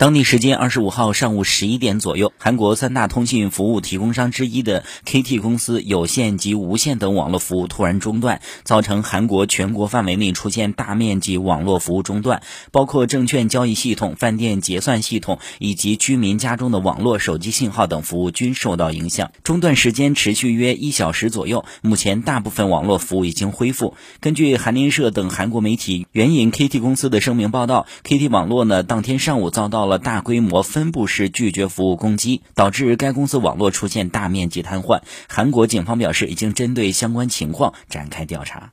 当地时间二十五号上午十一点左右，韩国三大通信服务提供商之一的 KT 公司有线及无线等网络服务突然中断，造成韩国全国范围内出现大面积网络服务中断，包括证券交易系统、饭店结算系统以及居民家中的网络、手机信号等服务均受到影响。中断时间持续约一小时左右，目前大部分网络服务已经恢复。根据韩联社等韩国媒体援引 KT 公司的声明报道，KT 网络呢当天上午遭到了。大规模分布式拒绝服务攻击，导致该公司网络出现大面积瘫痪。韩国警方表示，已经针对相关情况展开调查。